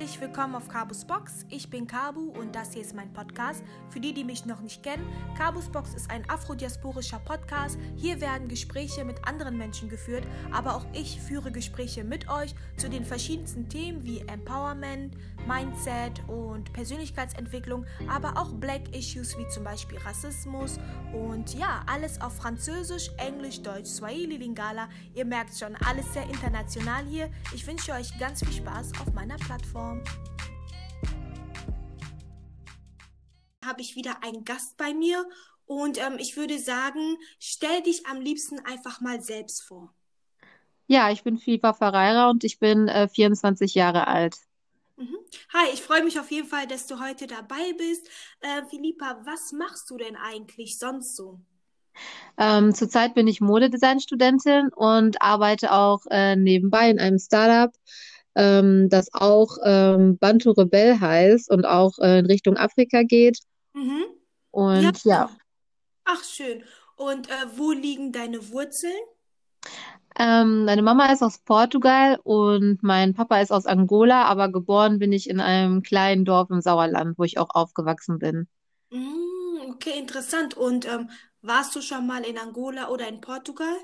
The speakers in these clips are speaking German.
Herzlich willkommen auf Kabus Box. Ich bin Kabu und das hier ist mein Podcast. Für die, die mich noch nicht kennen, Kabus Box ist ein afrodiasporischer Podcast. Hier werden Gespräche mit anderen Menschen geführt, aber auch ich führe Gespräche mit euch zu den verschiedensten Themen wie Empowerment, Mindset und Persönlichkeitsentwicklung, aber auch Black Issues wie zum Beispiel Rassismus und ja, alles auf Französisch, Englisch, Deutsch, Swahili, Lingala. Ihr merkt schon, alles sehr international hier. Ich wünsche euch ganz viel Spaß auf meiner Plattform. Habe ich wieder einen Gast bei mir und ähm, ich würde sagen, stell dich am liebsten einfach mal selbst vor. Ja, ich bin Fifa Ferreira und ich bin äh, 24 Jahre alt. Mhm. Hi, ich freue mich auf jeden Fall, dass du heute dabei bist. Äh, Philippa, was machst du denn eigentlich sonst so? Ähm, zurzeit bin ich Modedesign-Studentin und arbeite auch äh, nebenbei in einem Startup, ähm, das auch ähm, Bantu Rebell heißt und auch äh, in Richtung Afrika geht. Mhm. Und ja, Ach, schön. Und äh, wo liegen deine Wurzeln? ähm, meine Mama ist aus Portugal und mein Papa ist aus Angola, aber geboren bin ich in einem kleinen Dorf im Sauerland, wo ich auch aufgewachsen bin. Mm, okay, interessant. Und ähm, warst du schon mal in Angola oder in Portugal?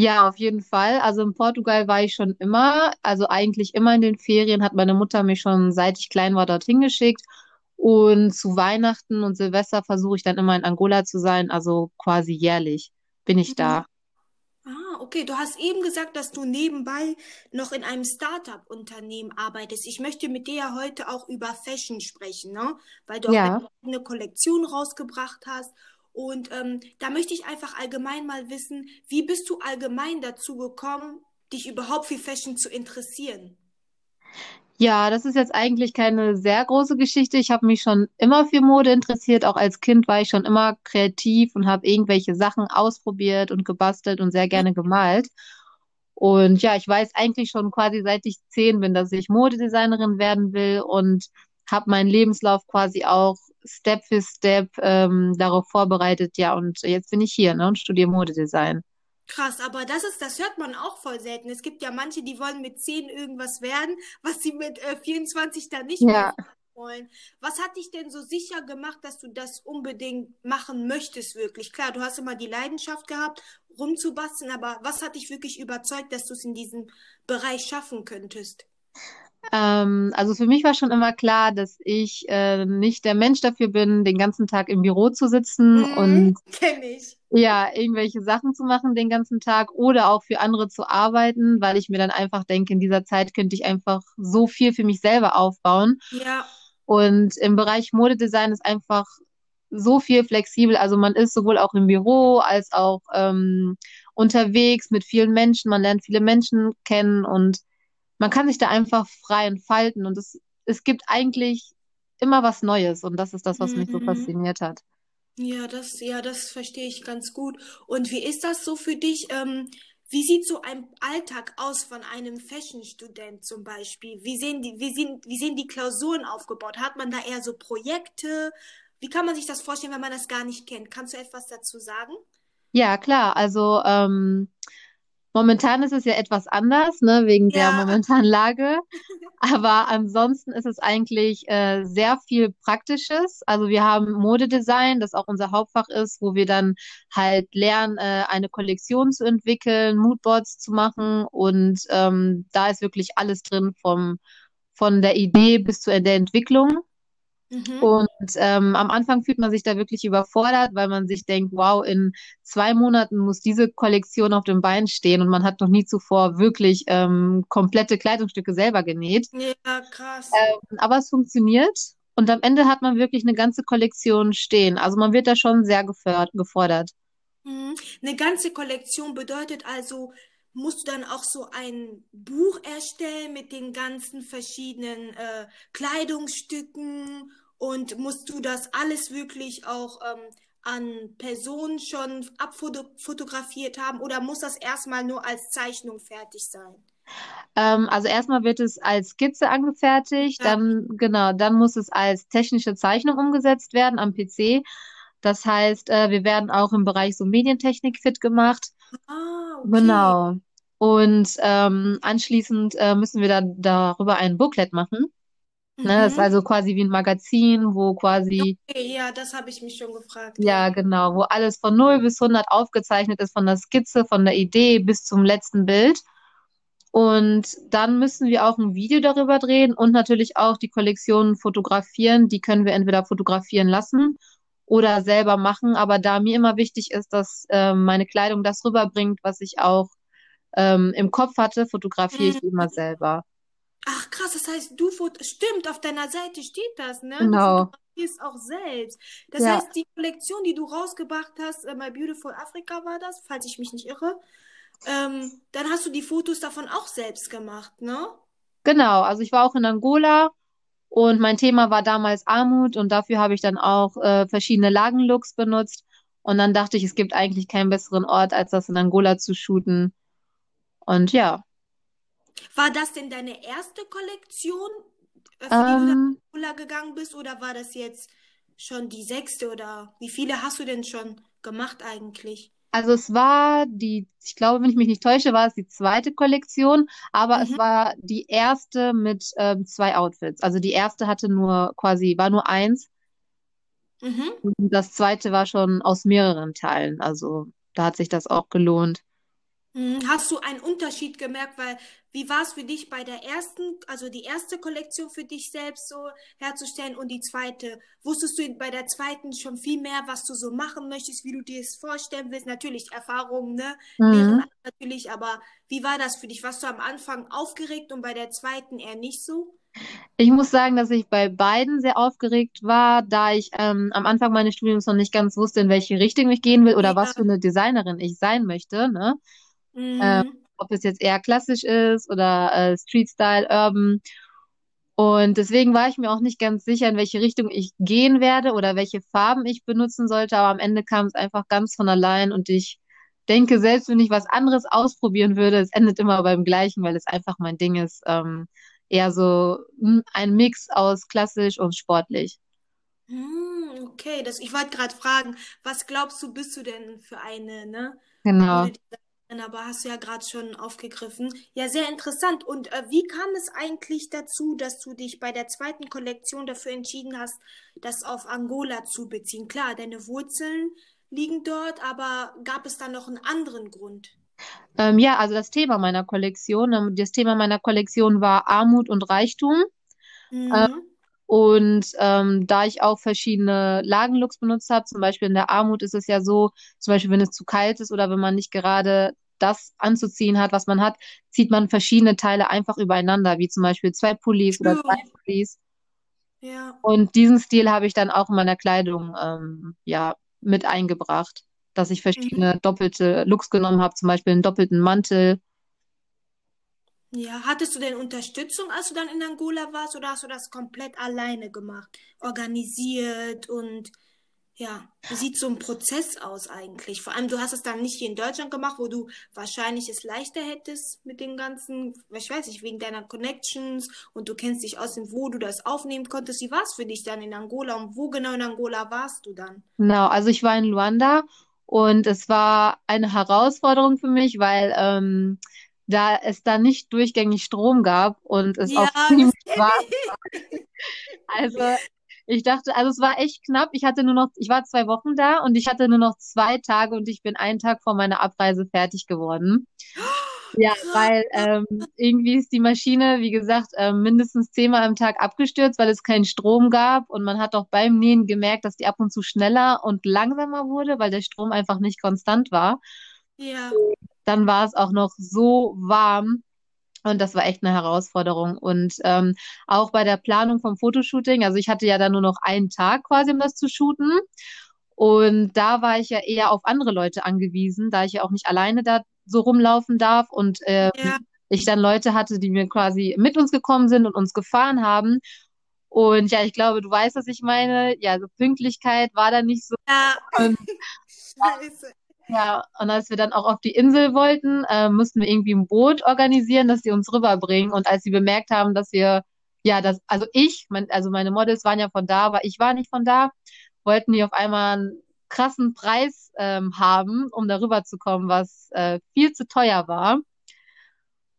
Ja, auf jeden Fall. Also in Portugal war ich schon immer, also eigentlich immer in den Ferien hat meine Mutter mich schon seit ich klein war dorthin geschickt. Und zu Weihnachten und Silvester versuche ich dann immer in Angola zu sein, also quasi jährlich bin ich Mhm. da. Ah, okay. Du hast eben gesagt, dass du nebenbei noch in einem Startup-Unternehmen arbeitest. Ich möchte mit dir ja heute auch über Fashion sprechen, ne? Weil du auch Ja. eine Kollektion rausgebracht hast. Und ähm, da möchte ich einfach allgemein mal wissen, wie bist du allgemein dazu gekommen, dich überhaupt für Fashion zu interessieren? Ja, das ist jetzt eigentlich keine sehr große Geschichte. Ich habe mich schon immer für Mode interessiert. Auch als Kind war ich schon immer kreativ und habe irgendwelche Sachen ausprobiert und gebastelt und sehr gerne gemalt. Und ja, ich weiß eigentlich schon quasi seit ich zehn bin, dass ich Modedesignerin werden will und habe meinen Lebenslauf quasi auch Step für Step ähm, darauf vorbereitet. Ja, und jetzt bin ich hier, ne, und studiere Modedesign. Krass, aber das ist, das hört man auch voll selten. Es gibt ja manche, die wollen mit 10 irgendwas werden, was sie mit äh, 24 dann nicht mehr Ja. wollen. Was hat dich denn so sicher gemacht, dass du das unbedingt machen möchtest, wirklich? Klar, du hast immer die Leidenschaft gehabt, rumzubasteln, aber was hat dich wirklich überzeugt, dass du es in diesem Bereich schaffen könntest? Ähm, also für mich war schon immer klar, dass ich äh, nicht der Mensch dafür bin, den ganzen Tag im Büro zu sitzen Mhm, und ja, irgendwelche Sachen zu machen den ganzen Tag oder auch für andere zu arbeiten, weil ich mir dann einfach denke, in dieser Zeit könnte ich einfach so viel für mich selber aufbauen. Ja, Und im Bereich Modedesign ist einfach so viel flexibel. Also man ist sowohl auch im Büro als auch ähm, unterwegs mit vielen Menschen. Man lernt viele Menschen kennen und man kann sich da einfach frei entfalten. Und es, es gibt eigentlich immer was Neues. Und das ist das, was mich so mhm. fasziniert hat. Ja, das, ja, das verstehe ich ganz gut. Und wie ist das so für dich? Ähm, wie sieht so ein Alltag aus von einem Fashion-Student zum Beispiel? Wie sehen die, wie sehen, wie sehen die Klausuren aufgebaut? Hat man da eher so Projekte? Wie kann man sich das vorstellen, wenn man das gar nicht kennt? Kannst du etwas dazu sagen? Ja, klar. Also ähm, momentan ist es ja etwas anders, ne, wegen der Ja, momentanen Lage. Aber ansonsten ist es eigentlich äh, sehr viel Praktisches. Also wir haben Modedesign, das auch unser Hauptfach ist, wo wir dann halt lernen, äh, eine Kollektion zu entwickeln, Moodboards zu machen und ähm, da ist wirklich alles drin vom von der Idee bis zu der Entwicklung. Mhm. Und ähm, am Anfang fühlt man sich da wirklich überfordert, weil man sich denkt, wow, in zwei Monaten muss diese Kollektion auf dem Bein stehen und man hat noch nie zuvor wirklich ähm, komplette Kleidungsstücke selber genäht. Ja, krass. Ähm, aber es funktioniert und am Ende hat man wirklich eine ganze Kollektion stehen. Also man wird da schon sehr gefördert, gefordert. Mhm. Eine ganze Kollektion bedeutet also, musst du dann auch so ein Buch erstellen mit den ganzen verschiedenen äh, Kleidungsstücken und musst du das alles wirklich auch ähm, an Personen schon abfotografiert haben oder muss das erstmal nur als Zeichnung fertig sein? Ähm, also erstmal wird es als Skizze angefertigt, Ja. dann genau, dann muss es als technische Zeichnung umgesetzt werden am PC. Das heißt, äh, wir werden auch im Bereich so Medientechnik fit gemacht. Ah, okay. Genau. Und ähm, anschließend äh, müssen wir dann darüber ein Booklet machen. Ne, das ist Mhm. also quasi wie ein Magazin, wo quasi, Okay, ja, das habe ich mich schon gefragt, ja, genau, wo alles von null bis hundert aufgezeichnet ist, von der Skizze, von der Idee bis zum letzten Bild. Und dann müssen wir auch ein Video darüber drehen und natürlich auch die Kollektion fotografieren. Die können wir entweder fotografieren lassen oder selber machen. Aber da mir immer wichtig ist, dass ähm, meine Kleidung das rüberbringt, was ich auch ähm, im Kopf hatte, fotografiere ich die immer selber. Ach krass, das heißt, du stimmt, auf deiner Seite steht das, ne? Du Genau. fotografierst auch selbst. Das Ja, heißt, die Kollektion, die du rausgebracht hast, äh, My Beautiful Africa war das, falls ich mich nicht irre, ähm, dann hast du die Fotos davon auch selbst gemacht, ne? genau. Also ich war auch in Angola und mein Thema war damals Armut und dafür habe ich dann auch äh, verschiedene Lagenlooks benutzt. Und dann dachte ich, es gibt eigentlich keinen besseren Ort, als das in Angola zu shooten. Und ja. War das denn deine erste Kollektion, für die du nach Ähm, Angola gegangen bist, oder war das jetzt schon die sechste oder wie viele hast du denn schon gemacht eigentlich? Also es war die, ich glaube, wenn ich mich nicht täusche, war es die zweite Kollektion, aber es Mhm, war die erste mit ähm, zwei Outfits. Also die erste hatte nur quasi, war nur eins mhm. und das zweite war schon aus mehreren Teilen. Also da hat sich das auch gelohnt. Mhm. Hast du einen Unterschied gemerkt, weil wie war es für dich bei der ersten, also die erste Kollektion für dich selbst so herzustellen und die zweite? Wusstest du bei der zweiten schon viel mehr, was du so machen möchtest, wie du dir es vorstellen willst? Natürlich Erfahrungen, ne? Mhm. natürlich, aber wie war das für dich? Warst du am Anfang aufgeregt und bei der zweiten eher nicht so? Ich muss sagen, dass ich bei beiden sehr aufgeregt war, da ich ähm, am Anfang meines Studiums noch nicht ganz wusste, in welche Richtung ich gehen will oder was Ja. für eine Designerin ich sein möchte, ne? Ähm, Mhm. Ob es jetzt eher klassisch ist oder äh, Street Style, Urban. Und deswegen war ich mir auch nicht ganz sicher, in welche Richtung ich gehen werde oder welche Farben ich benutzen sollte. Aber am Ende kam es einfach ganz von allein und ich denke, selbst wenn ich was anderes ausprobieren würde, es endet immer beim Gleichen, weil es einfach mein Ding ist. Ähm, eher so ein Mix aus klassisch und sportlich. Hm, okay, das, ich wollte gerade fragen, was glaubst du, bist du denn für eine, ne? Genau. Modedesignerin, aber hast du ja gerade schon aufgegriffen. Ja, sehr interessant. Und äh, wie kam es eigentlich dazu, dass du dich bei der zweiten Kollektion dafür entschieden hast, das auf Angola zu beziehen? Klar, deine Wurzeln liegen dort, aber gab es da noch einen anderen Grund? Ähm, ja, also das Thema meiner Kollektion, ähm, das Thema meiner Kollektion war Armut und Reichtum. Ähm, Mhm. Und ähm, da ich auch verschiedene Lagenlooks benutzt habe, zum Beispiel in der Armut ist es ja so, zum Beispiel wenn es zu kalt ist oder wenn man nicht gerade das anzuziehen hat, was man hat, zieht man verschiedene Teile einfach übereinander, wie zum Beispiel zwei Pullis oder drei True. Pullis. Ja. Und diesen Stil habe ich dann auch in meiner Kleidung ähm, ja mit eingebracht, dass ich Mhm. verschiedene doppelte Looks genommen habe, zum Beispiel einen doppelten Mantel. Ja, hattest du denn Unterstützung, als du dann in Angola warst, oder hast du das komplett alleine gemacht, organisiert und ja, wie sieht so ein Prozess aus eigentlich? Vor allem, du hast es dann nicht hier in Deutschland gemacht, wo du wahrscheinlich es leichter hättest mit den ganzen, ich weiß nicht, wegen deiner Connections und du kennst dich aus, wo du das aufnehmen konntest. Wie war es für dich dann in Angola und wo genau in Angola warst du dann? Genau, also ich war in Luanda und es war eine Herausforderung für mich, weil ähm, da es da nicht durchgängig Strom gab und es Ja, auch ziemlich warm. ich. Also ich dachte, also es war echt knapp. Ich hatte nur noch, ich war zwei Wochen da und ich hatte nur noch zwei Tage und ich bin einen Tag vor meiner Abreise fertig geworden. Ja, weil ähm, irgendwie ist die Maschine, wie gesagt, ähm, mindestens zehnmal am Tag abgestürzt, weil es keinen Strom gab. Und man hat auch beim Nähen gemerkt, dass die ab und zu schneller und langsamer wurde, weil der Strom einfach nicht konstant war. Ja. Dann war es auch noch so warm. Und das war echt eine Herausforderung. Und ähm, auch bei der Planung vom Fotoshooting, also ich hatte ja dann nur noch einen Tag quasi, um das zu shooten. Und da war ich ja eher auf andere Leute angewiesen, da ich ja auch nicht alleine da so rumlaufen darf und äh, Ja. ich dann Leute hatte, die mir quasi mit uns gekommen sind und uns gefahren haben. Und ja, ich glaube, du weißt, was ich meine. Ja, so Pünktlichkeit war da nicht so. Ja. Und Scheiße. Ja, und als wir dann auch auf die Insel wollten, äh, mussten wir irgendwie ein Boot organisieren, dass sie uns rüberbringen. Und als sie bemerkt haben, dass wir, ja, das, also ich, mein, also meine Models waren ja von da, aber ich war nicht von da, wollten die auf einmal einen krassen Preis ähm, haben, um darüber zu kommen, was äh, viel zu teuer war.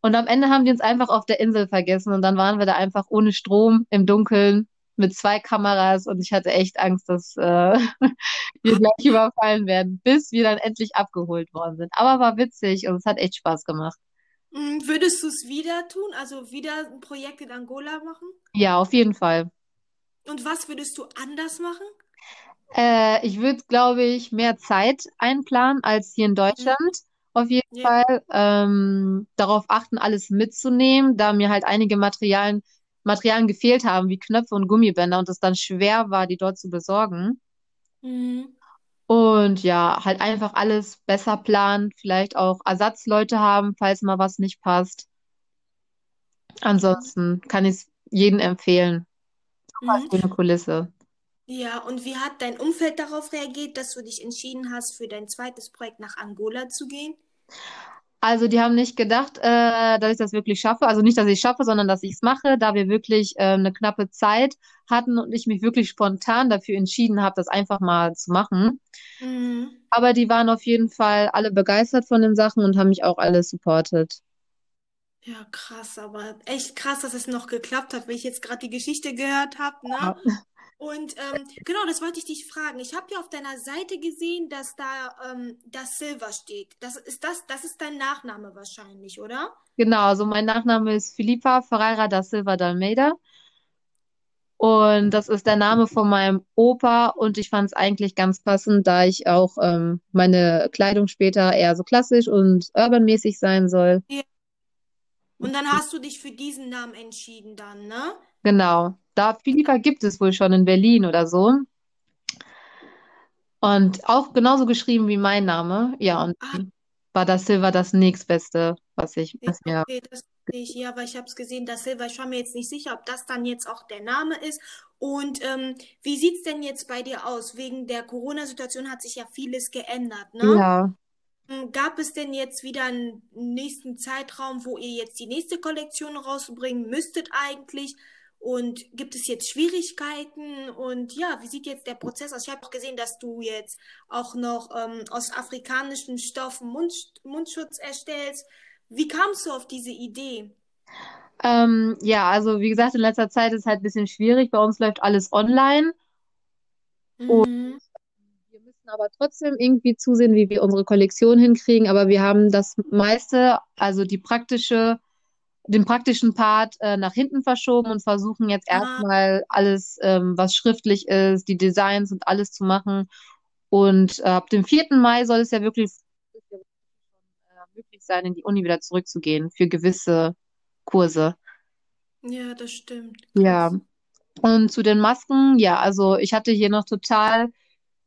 Und am Ende haben die uns einfach auf der Insel vergessen und dann waren wir da einfach ohne Strom im Dunkeln mit zwei Kameras und ich hatte echt Angst, dass äh, wir gleich überfallen werden, bis wir dann endlich abgeholt worden sind. Aber war witzig und es hat echt Spaß gemacht. Mm, Würdest du es wieder tun? Also wieder ein Projekt in Angola machen? Ja, auf jeden Fall. Und was würdest du anders machen? Äh, ich würde, glaube ich, mehr Zeit einplanen als hier in Mhm. Deutschland. Auf jeden Ja. Fall ähm, darauf achten, alles mitzunehmen, da mir halt einige Materialien, Materialien gefehlt haben, wie Knöpfe und Gummibänder und es dann schwer war, die dort zu besorgen. Mhm. Und ja, halt einfach alles besser planen, vielleicht auch Ersatzleute haben, falls mal was nicht passt. Ansonsten kann ich es jedem empfehlen. Super Mhm. schöne Kulisse. Ja, und wie hat dein Umfeld darauf reagiert, dass du dich entschieden hast, für dein zweites Projekt nach Angola zu gehen? Also die haben nicht gedacht, äh, dass ich das wirklich schaffe. Also nicht, dass ich es schaffe, sondern dass ich es mache, da wir wirklich äh, eine knappe Zeit hatten und ich mich wirklich spontan dafür entschieden habe, das einfach mal zu machen. Mhm. Aber die waren auf jeden Fall alle begeistert von den Sachen und haben mich auch alle supportet. Ja, krass, aber echt krass, dass es noch geklappt hat, weil ich jetzt gerade die Geschichte gehört habe, ne? Ja. Und ähm, genau, das wollte ich dich fragen. Ich habe ja auf deiner Seite gesehen, dass da ähm, das Silver steht. Das ist das, das ist dein Nachname wahrscheinlich, oder? Genau, also mein Nachname ist Filipa Ferreira da Silva de Almeida und das ist der Name von meinem Opa und ich fand es eigentlich ganz passend, da ich auch ähm, meine Kleidung später eher so klassisch und urbanmäßig sein soll. Ja. Und dann hast du dich für diesen Namen entschieden dann, ne? Genau. Da Filipa gibt es wohl schon in Berlin oder so. Und auch genauso geschrieben wie mein Name. Ja, und Ah, war das Silva das nächstbeste, was ich, was mir. okay, das sehe ich, ja, weil ich habe es gesehen, das Silber. Ich war mir jetzt nicht sicher, ob das dann jetzt auch der Name ist. Und ähm, wie sieht's denn jetzt bei dir aus? Wegen der Corona-Situation hat sich ja vieles geändert, ne? Ja. Ähm, Gab es denn jetzt wieder einen nächsten Zeitraum, wo ihr jetzt die nächste Kollektion rausbringen müsstet eigentlich? Und gibt es jetzt Schwierigkeiten? Und ja, wie sieht jetzt der Prozess aus? Ich habe auch gesehen, dass du jetzt auch noch ähm, aus afrikanischen Stoffen Mund, Mundschutz erstellst. Wie kamst du auf diese Idee? Ähm, ja, also wie gesagt, in letzter Zeit ist halt ein bisschen schwierig. Bei uns läuft alles online. Und Mhm. wir müssen aber trotzdem irgendwie zusehen, wie wir unsere Kollektion hinkriegen. Aber wir haben das meiste, also die praktische, den praktischen Part äh, nach hinten verschoben und versuchen jetzt Ah, erstmal alles, ähm, was schriftlich ist, die Designs und alles zu machen. Und äh, ab dem 4. Mai soll es ja wirklich äh, möglich sein, in die Uni wieder zurückzugehen für gewisse Kurse. ja, das stimmt. Ja. Und zu den Masken, ja, also ich hatte hier noch total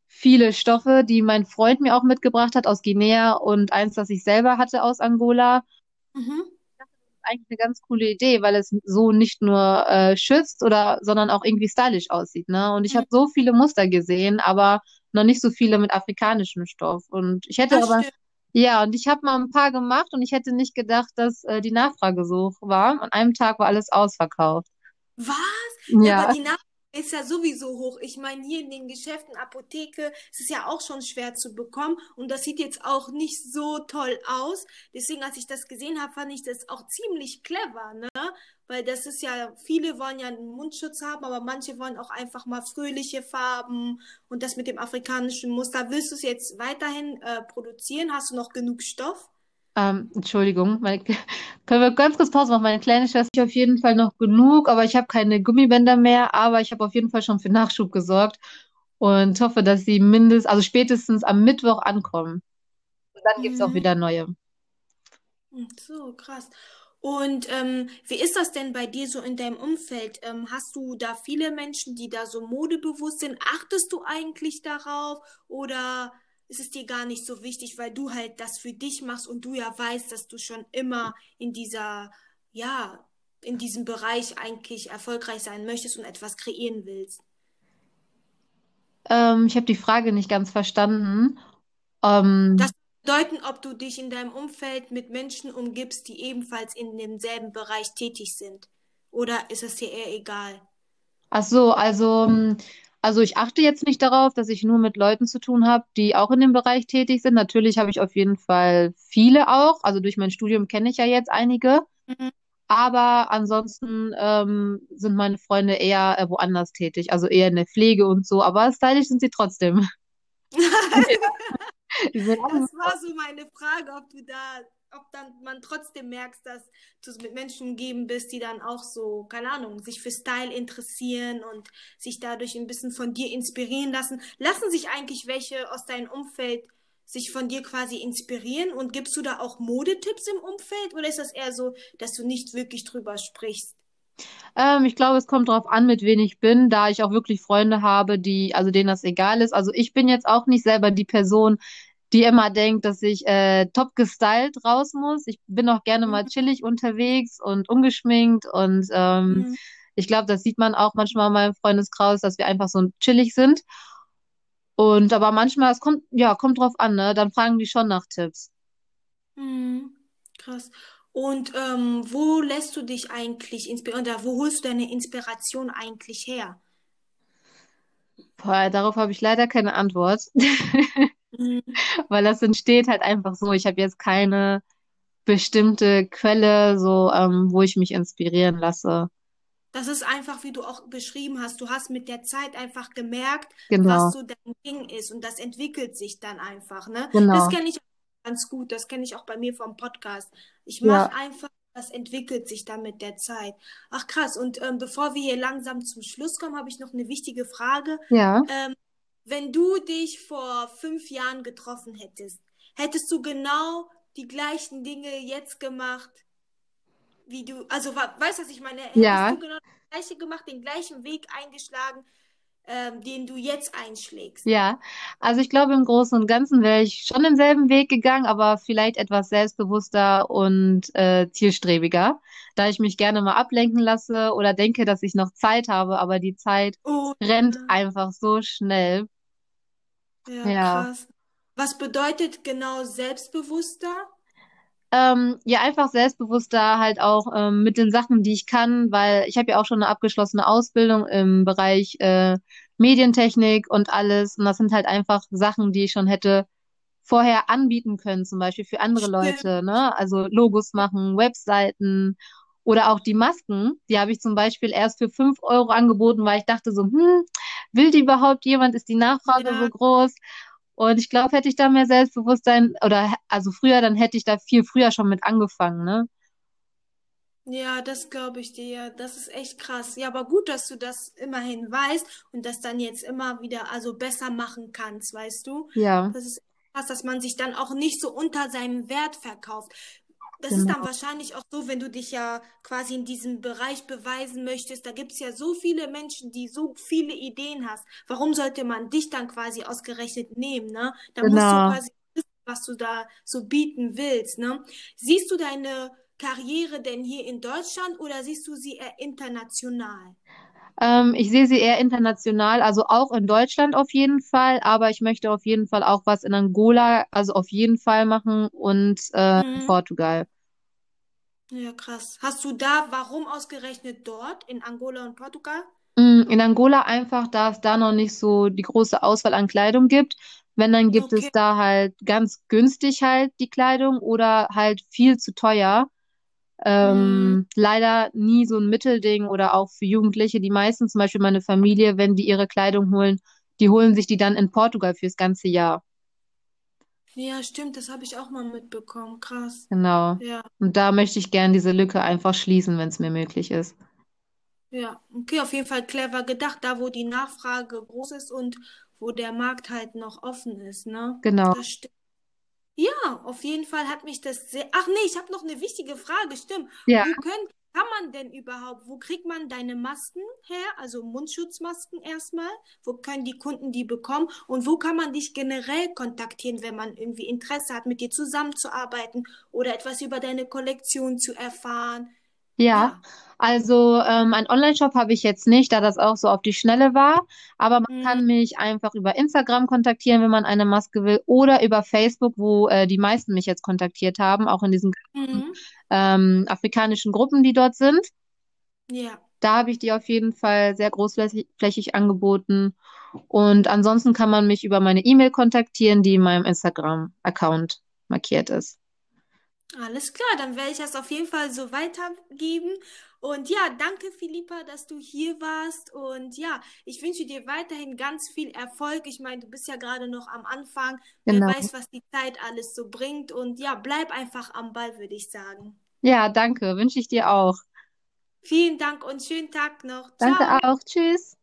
viele Stoffe, die mein Freund mir auch mitgebracht hat aus Guinea und eins, das ich selber hatte aus Angola. Mhm. Eigentlich eine ganz coole Idee, weil es so nicht nur äh, schützt oder, sondern auch irgendwie stylisch aussieht, ne? Und ich Mhm. habe so viele Muster gesehen, aber noch nicht so viele mit afrikanischem Stoff. Und ich hätte Das aber, stimmt. ja, und ich habe mal ein paar gemacht und ich hätte nicht gedacht, dass äh, die Nachfrage so hoch war. An einem Tag war alles ausverkauft. Was? Ja, aber Ja, die Nachfrage ist ja sowieso hoch. Ich meine, hier in den Geschäften, Apotheke, es ist ja auch schon schwer zu bekommen und das sieht jetzt auch nicht so toll aus. Deswegen, als ich das gesehen habe, fand ich das auch ziemlich clever, ne? Weil das ist ja, viele wollen ja einen Mundschutz haben, aber manche wollen auch einfach mal fröhliche Farben und das mit dem afrikanischen Muster. Willst du es jetzt weiterhin äh, produzieren? Hast du noch genug Stoff? Ähm, Entschuldigung, meine, können wir ganz kurz Pause machen? Meine kleine Schwester hat auf jeden Fall noch genug, aber ich habe keine Gummibänder mehr, aber ich habe auf jeden Fall schon für Nachschub gesorgt und hoffe, dass sie mindestens, also spätestens am Mittwoch ankommen. Und dann gibt es auch Mhm. wieder neue. Hm, So, krass. Und ähm, wie ist das denn bei dir so in deinem Umfeld? Ähm, hast du da viele Menschen, die da so modebewusst sind? Achtest du eigentlich darauf oder ist es dir gar nicht so wichtig, weil du halt das für dich machst und du ja weißt, dass du schon immer in dieser, ja, in diesem Bereich eigentlich erfolgreich sein möchtest und etwas kreieren willst? Ähm, ich habe die Frage nicht ganz verstanden. Ähm, Das bedeuten, ob du dich in deinem Umfeld mit Menschen umgibst, die ebenfalls in demselben Bereich tätig sind. Oder ist es dir eher egal? ach so, also ähm, Also ich achte jetzt nicht darauf, dass ich nur mit Leuten zu tun habe, die auch in dem Bereich tätig sind. Natürlich habe ich auf jeden Fall viele auch. Also durch mein Studium kenne ich ja jetzt einige. Mhm. Aber ansonsten ähm, sind meine Freunde eher äh, woanders tätig, also eher in der Pflege und so. Aber stylisch sind sie trotzdem. Das war so meine Frage, ob du da, ob dann man trotzdem merkst, dass du es mit Menschen umgeben bist, die dann auch so, keine Ahnung, sich für Style interessieren und sich dadurch ein bisschen von dir inspirieren lassen. Lassen sich eigentlich welche aus deinem Umfeld sich von dir quasi inspirieren und gibst du da auch Modetipps im Umfeld oder ist das eher so, dass du nicht wirklich drüber sprichst? Ähm, ich glaube, es kommt darauf an, mit wem ich bin, da ich auch wirklich Freunde habe, die, also denen das egal ist. Also ich bin jetzt auch nicht selber die Person, die immer denkt, dass ich äh, top gestylt raus muss. Ich bin auch gerne mal Mhm. chillig unterwegs und ungeschminkt und ähm, Mhm. ich glaube, das sieht man auch manchmal in meinem Freundeskreis, dass wir einfach so chillig sind. Und aber manchmal, es kommt, ja, kommt drauf an, ne? Dann fragen die schon nach Tipps. Mhm. Krass. Und ähm, wo lässt du dich eigentlich inspirieren oder wo holst du deine Inspiration eigentlich her? Boah, darauf habe ich leider keine Antwort, Mhm. weil das entsteht halt einfach so. Ich habe jetzt keine bestimmte Quelle, so, ähm, wo ich mich inspirieren lasse. Das ist einfach, wie du auch beschrieben hast. Du hast mit der Zeit einfach gemerkt, was Genau, so dein Ding ist und das entwickelt sich dann einfach, ne? Das genau. kenne ich ganz gut. Das kenne ich auch bei mir vom Podcast. Ich mache Ja, einfach, das entwickelt sich dann mit der Zeit. Ach krass. Und ähm, bevor wir hier langsam zum Schluss kommen, habe ich noch eine wichtige Frage. ja, Ähm, wenn du dich vor fünf Jahren getroffen hättest, hättest du genau die gleichen Dinge jetzt gemacht, wie du, also weißt du, was ich meine? Hättest ja. du genau das gleiche gemacht, den gleichen Weg eingeschlagen, ähm, den du jetzt einschlägst? Ja, also ich glaube, im Großen und Ganzen wäre ich schon denselben Weg gegangen, aber vielleicht etwas selbstbewusster und äh, zielstrebiger, da ich mich gerne mal ablenken lasse oder denke, dass ich noch Zeit habe, aber die Zeit Oh, rennt ja, einfach so schnell. ja, Ja. krass. Was bedeutet genau selbstbewusster? Ähm, ja, einfach selbstbewusster halt auch ähm, mit den Sachen, die ich kann, weil ich habe ja auch schon eine abgeschlossene Ausbildung im Bereich äh, Medientechnik und alles. Und das sind halt einfach Sachen, die ich schon hätte vorher anbieten können, zum Beispiel für andere. Leute, ne? Also Logos machen, Webseiten oder auch die Masken. Die habe ich zum Beispiel erst für 5 Euro angeboten, weil ich dachte so, hm, will die überhaupt jemand? Ist die Nachfrage so Ja, groß? Und ich glaube, hätte ich da mehr Selbstbewusstsein oder also früher, dann hätte ich da viel früher schon mit angefangen, ne? ja, das glaube ich dir. Das ist echt krass. Ja, aber gut, dass du das immerhin weißt und das dann jetzt immer wieder also besser machen kannst, weißt du? Ja, Das ist krass, dass man sich dann auch nicht so unter seinem Wert verkauft. Das ist dann genau. wahrscheinlich auch so, wenn du dich ja quasi in diesem Bereich beweisen möchtest. Da gibt es ja so viele Menschen, die so viele Ideen hast. Warum sollte man dich dann quasi ausgerechnet nehmen, ne? Da musst du Genau. quasi wissen, was du da so bieten willst, ne? Siehst du deine Karriere denn hier in Deutschland oder siehst du sie eher international? Ähm, ich sehe sie eher international, also auch in Deutschland auf jeden Fall, aber ich möchte auf jeden Fall auch was in Angola, also auf jeden Fall machen und äh, in Mhm. Portugal. Ja, krass. Hast du da, warum ausgerechnet dort in Angola und Portugal? Mm, In Angola einfach, da es da noch nicht so die große Auswahl an Kleidung gibt. Wenn, dann gibt es Okay. da halt ganz günstig halt die Kleidung oder halt viel zu teuer. Mhm. Ähm, leider nie so ein Mittelding oder auch für Jugendliche. Die meisten, zum Beispiel meine Familie, wenn die ihre Kleidung holen, die holen sich die dann in Portugal fürs ganze Jahr. Ja, stimmt, das habe ich auch mal mitbekommen. Krass. Genau. Ja, Und da möchte ich gern diese Lücke einfach schließen, wenn es mir möglich ist. ja. Okay, auf jeden Fall clever gedacht, da wo die Nachfrage groß ist und wo der Markt halt noch offen ist, ne? Genau. Das stimmt. Ja, auf jeden Fall hat mich das sehr. Ach nee, ich habe noch eine wichtige Frage, stimmt. Ja. Wo können, kann man denn überhaupt, wo kriegt man deine Masken her? Also Mundschutzmasken erstmal. Wo können die Kunden die bekommen? Und wo kann man dich generell kontaktieren, wenn man irgendwie Interesse hat, mit dir zusammenzuarbeiten oder etwas über deine Kollektion zu erfahren? Ja, Ja. also ähm, einen Online-Shop habe ich jetzt nicht, da das auch so auf die Schnelle war. Aber man Mhm. kann mich einfach über Instagram kontaktieren, wenn man eine Maske will, oder über Facebook, wo äh, die meisten mich jetzt kontaktiert haben, auch in ganzen Mhm. ähm, afrikanischen Gruppen, die dort sind. Ja. Da habe ich die auf jeden Fall sehr großflächig angeboten. Und ansonsten kann man mich über meine E-Mail kontaktieren, die in meinem Instagram-Account markiert ist. Alles klar, dann werde ich das auf jeden Fall so weitergeben. Und ja, danke Philippa, dass du hier warst. Und ja, ich wünsche dir weiterhin ganz viel Erfolg. Ich meine, du bist ja gerade noch am Anfang. Genau. Wer weiß, was die Zeit alles so bringt. Und ja, bleib einfach am Ball, würde ich sagen. Ja, danke. Wünsche ich dir auch. Vielen Dank und schönen Tag noch. Danke Ciao. auch. Tschüss.